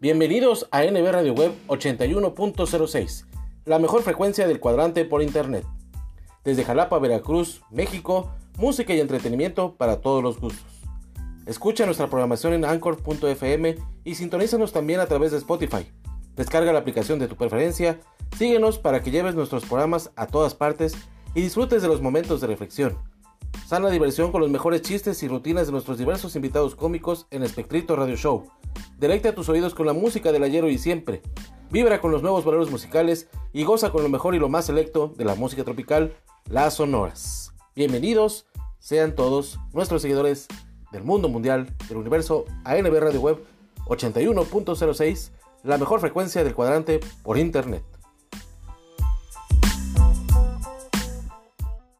Bienvenidos a NB Radio Web 81.06, la mejor frecuencia del cuadrante por Internet. Desde Jalapa, Veracruz, México, música y entretenimiento para todos los gustos. Escucha nuestra programación en anchor.fm y sintonízanos también a través de Spotify. Descarga la aplicación de tu preferencia, síguenos para que lleves nuestros programas a todas partes y disfrutes de los momentos de reflexión. Sana diversión con los mejores chistes y rutinas de nuestros diversos invitados cómicos en Espectrito Radio Show. Deleite a tus oídos con la música del ayer y siempre. Vibra con los nuevos valores musicales y goza con lo mejor y lo más selecto de la música tropical, las sonoras. Bienvenidos sean todos nuestros seguidores del mundo mundial, del universo ANB Radio Web 81.06, la mejor frecuencia del cuadrante por internet.